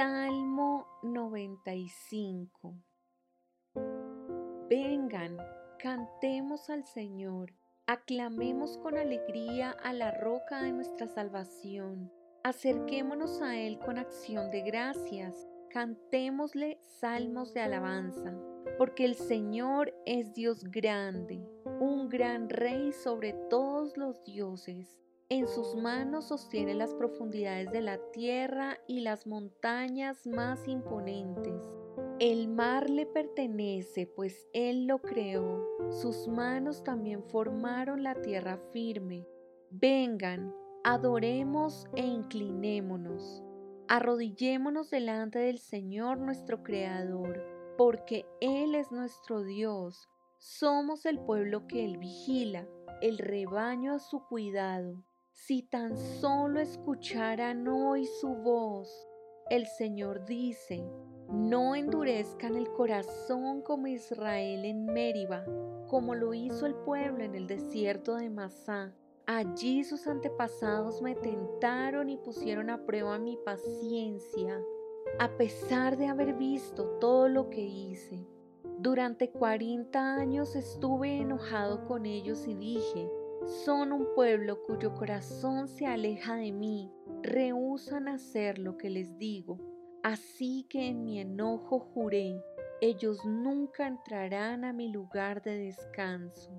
Salmo 95 Vengan, cantemos al Señor, aclamemos con alegría a la roca de nuestra salvación, acerquémonos a Él con acción de gracias, cantémosle salmos de alabanza, porque el Señor es Dios grande, un gran Rey sobre todos los dioses en sus manos sostiene las profundidades de la tierra y las montañas más imponentes. El mar le pertenece, pues Él lo creó. Sus manos también formaron la tierra firme. Vengan, adoremos e inclinémonos. Arrodillémonos delante del Señor nuestro Creador, porque Él es nuestro Dios. Somos el pueblo que Él vigila, el rebaño a su cuidado. Si tan solo escucharan hoy su voz, el Señor dice, no endurezcan el corazón como Israel en Mériba, como lo hizo el pueblo en el desierto de Masá. Allí sus antepasados me tentaron y pusieron a prueba mi paciencia, a pesar de haber visto todo lo que hice. Durante cuarenta años estuve enojado con ellos y dije, son un pueblo cuyo corazón se aleja de mí, rehusan hacer lo que les digo. Así que en mi enojo juré, ellos nunca entrarán a mi lugar de descanso.